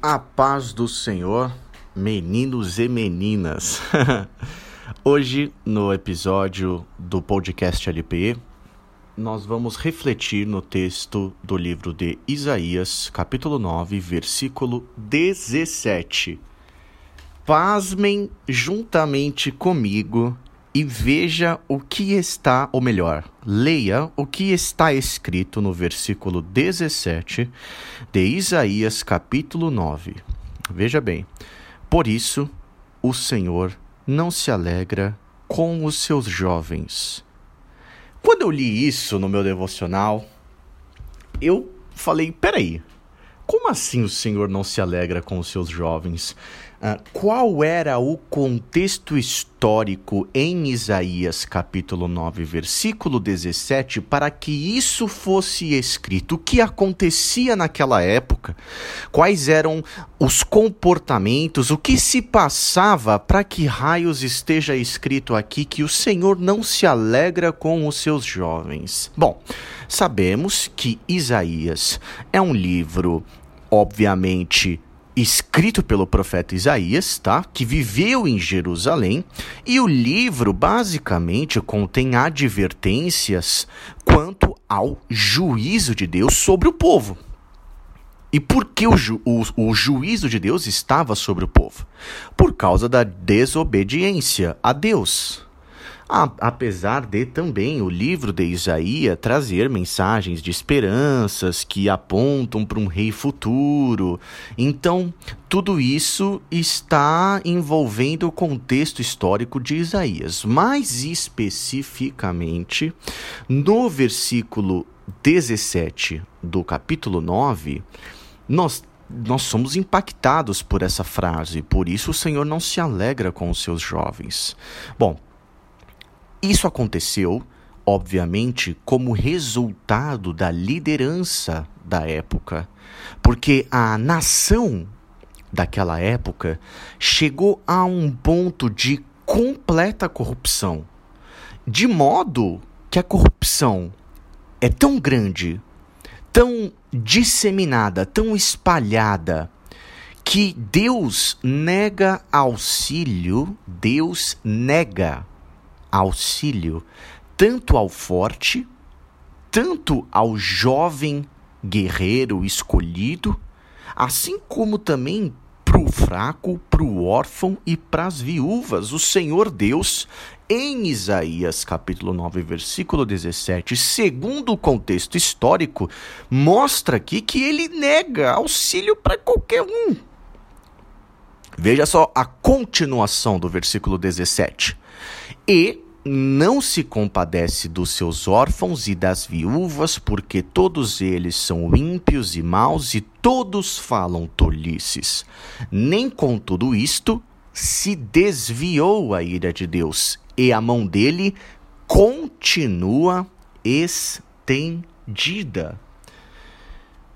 A paz do Senhor, meninos e meninas. Hoje, no episódio do podcast LP, nós vamos refletir no texto do livro de Isaías, capítulo 9, versículo 17. Pasmem juntamente comigo e veja o que está, ou melhor, leia o que está escrito no versículo 17 de Isaías, capítulo 9. Veja bem: Por isso o Senhor não se alegra com os seus jovens. Quando eu li isso no meu devocional, eu falei: peraí, como assim o Senhor não se alegra com os seus jovens? Uh, qual era o contexto histórico em Isaías capítulo 9, versículo 17, para que isso fosse escrito? O que acontecia naquela época? Quais eram os comportamentos? O que se passava para que raios esteja escrito aqui que o Senhor não se alegra com os seus jovens? Bom, sabemos que Isaías é um livro, obviamente, escrito pelo profeta Isaías, tá? Que viveu em Jerusalém, e o livro basicamente contém advertências quanto ao juízo de Deus sobre o povo. E por que o, ju o, o juízo de Deus estava sobre o povo? Por causa da desobediência a Deus apesar de também o livro de Isaías trazer mensagens de esperanças que apontam para um rei futuro. Então, tudo isso está envolvendo o contexto histórico de Isaías. Mais especificamente, no versículo 17 do capítulo 9, nós nós somos impactados por essa frase, por isso o Senhor não se alegra com os seus jovens. Bom, isso aconteceu, obviamente, como resultado da liderança da época, porque a nação daquela época chegou a um ponto de completa corrupção, de modo que a corrupção é tão grande, tão disseminada, tão espalhada, que Deus nega auxílio, Deus nega auxílio tanto ao forte, tanto ao jovem guerreiro escolhido, assim como também para o fraco, para o órfão e para as viúvas. O Senhor Deus, em Isaías capítulo 9, versículo 17, segundo o contexto histórico, mostra aqui que ele nega auxílio para qualquer um. Veja só a continuação do versículo 17 e não se compadece dos seus órfãos e das viúvas, porque todos eles são ímpios e maus e todos falam tolices. Nem com tudo isto se desviou a ira de Deus, e a mão dele continua estendida.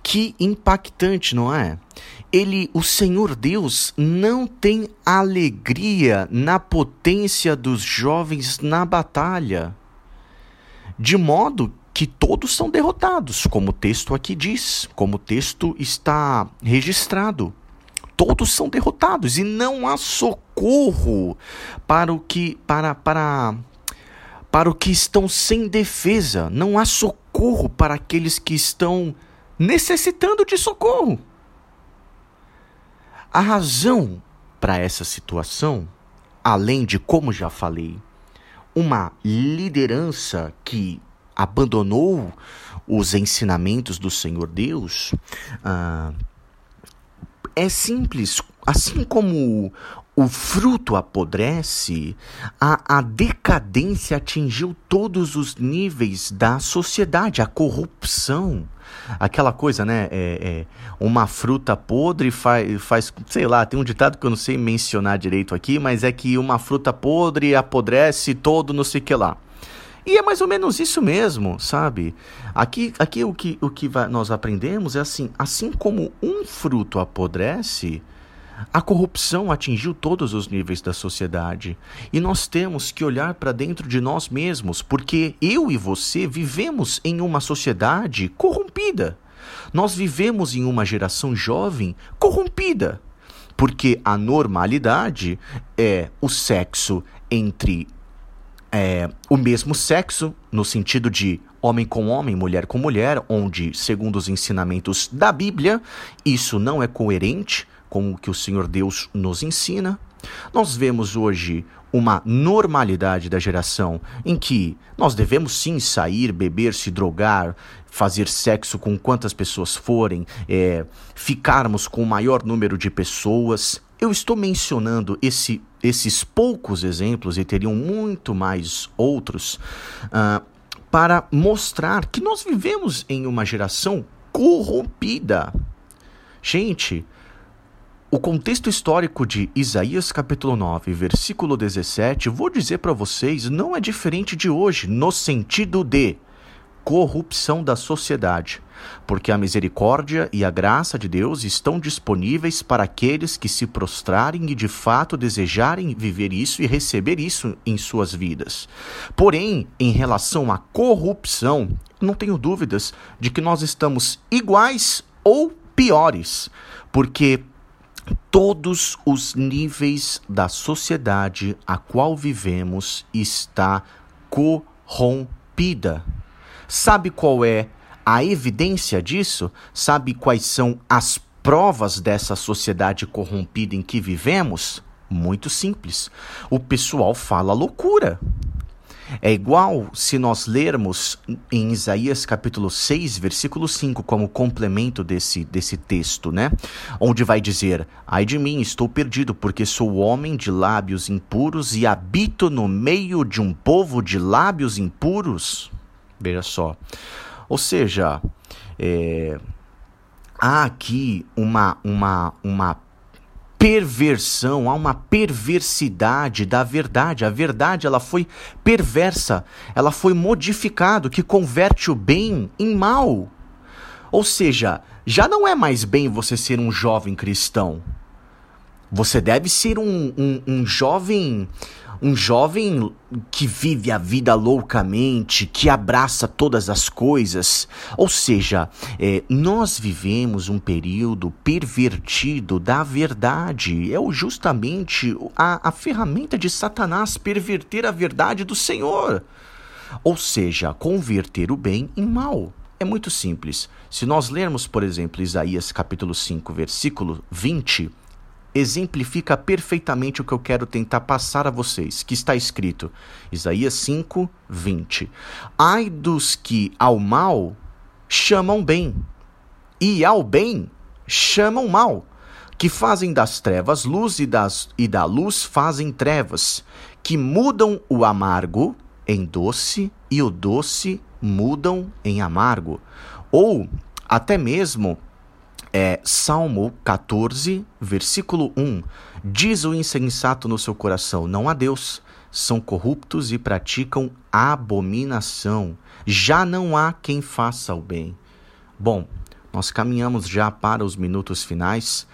Que impactante, não é? Ele, o Senhor Deus, não tem alegria na potência dos jovens na batalha, de modo que todos são derrotados, como o texto aqui diz, como o texto está registrado. Todos são derrotados e não há socorro para o que para para para o que estão sem defesa, não há socorro para aqueles que estão necessitando de socorro. A razão para essa situação, além de, como já falei, uma liderança que abandonou os ensinamentos do Senhor Deus, uh, é simples. Assim como o fruto apodrece, a, a decadência atingiu todos os níveis da sociedade, a corrupção. Aquela coisa, né? É, é, uma fruta podre faz, faz, sei lá, tem um ditado que eu não sei mencionar direito aqui, mas é que uma fruta podre apodrece todo não sei o que lá. E é mais ou menos isso mesmo, sabe? Aqui, aqui o que, o que nós aprendemos é assim: assim como um fruto apodrece, a corrupção atingiu todos os níveis da sociedade e nós temos que olhar para dentro de nós mesmos, porque eu e você vivemos em uma sociedade corrompida. Nós vivemos em uma geração jovem corrompida, porque a normalidade é o sexo entre é, o mesmo sexo, no sentido de homem com homem, mulher com mulher, onde, segundo os ensinamentos da Bíblia, isso não é coerente com o que o Senhor Deus nos ensina. Nós vemos hoje uma normalidade da geração em que nós devemos sim sair, beber, se drogar, fazer sexo com quantas pessoas forem, é, ficarmos com o maior número de pessoas. Eu estou mencionando esse, esses poucos exemplos, e teriam muito mais outros, uh, para mostrar que nós vivemos em uma geração corrompida. Gente, o contexto histórico de Isaías capítulo 9, versículo 17, vou dizer para vocês, não é diferente de hoje, no sentido de corrupção da sociedade, porque a misericórdia e a graça de Deus estão disponíveis para aqueles que se prostrarem e de fato desejarem viver isso e receber isso em suas vidas. Porém, em relação à corrupção, não tenho dúvidas de que nós estamos iguais ou piores, porque todos os níveis da sociedade a qual vivemos está corrompida. Sabe qual é a evidência disso? Sabe quais são as provas dessa sociedade corrompida em que vivemos? Muito simples. O pessoal fala loucura. É igual se nós lermos em Isaías capítulo 6, versículo 5, como complemento desse, desse texto, né? Onde vai dizer: Ai de mim, estou perdido, porque sou homem de lábios impuros e habito no meio de um povo de lábios impuros. Veja só. Ou seja, é, há aqui uma, uma, uma perversão, há uma perversidade da verdade. A verdade ela foi perversa, ela foi modificado que converte o bem em mal. Ou seja, já não é mais bem você ser um jovem cristão. Você deve ser um, um, um jovem um jovem que vive a vida loucamente, que abraça todas as coisas. Ou seja, é, nós vivemos um período pervertido da verdade. É justamente a, a ferramenta de Satanás perverter a verdade do Senhor. Ou seja, converter o bem em mal. É muito simples. Se nós lermos, por exemplo, Isaías capítulo 5, versículo 20, exemplifica perfeitamente o que eu quero tentar passar a vocês, que está escrito, Isaías 5, 20. Ai dos que ao mal chamam bem, e ao bem chamam mal, que fazem das trevas luz e, das, e da luz fazem trevas, que mudam o amargo em doce e o doce mudam em amargo. Ou até mesmo é Salmo 14, versículo 1. Diz o insensato no seu coração: Não há Deus. São corruptos e praticam abominação. Já não há quem faça o bem. Bom, nós caminhamos já para os minutos finais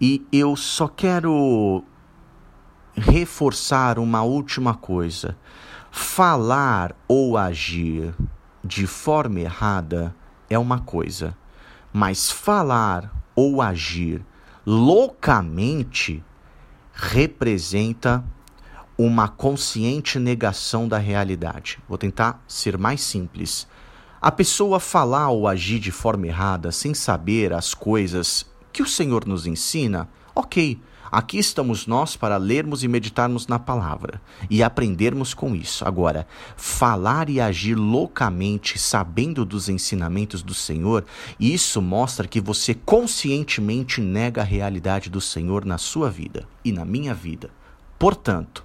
e eu só quero reforçar uma última coisa. Falar ou agir de forma errada é uma coisa mas falar ou agir loucamente representa uma consciente negação da realidade. Vou tentar ser mais simples. A pessoa falar ou agir de forma errada sem saber as coisas que o Senhor nos ensina, ok, Aqui estamos nós para lermos e meditarmos na palavra e aprendermos com isso. Agora, falar e agir loucamente, sabendo dos ensinamentos do Senhor, isso mostra que você conscientemente nega a realidade do Senhor na sua vida e na minha vida. Portanto,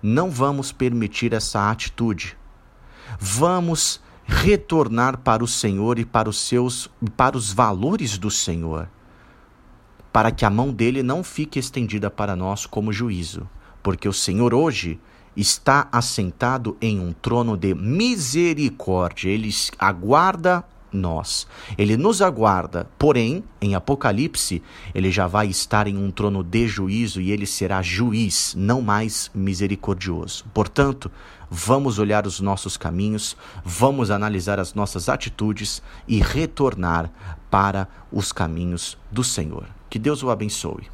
não vamos permitir essa atitude. Vamos retornar para o Senhor e para os seus para os valores do Senhor para que a mão dele não fique estendida para nós como juízo, porque o Senhor hoje está assentado em um trono de misericórdia. Ele aguarda nós. Ele nos aguarda, porém, em Apocalipse, ele já vai estar em um trono de juízo e ele será juiz, não mais misericordioso. Portanto, vamos olhar os nossos caminhos, vamos analisar as nossas atitudes e retornar para os caminhos do Senhor. Que Deus o abençoe.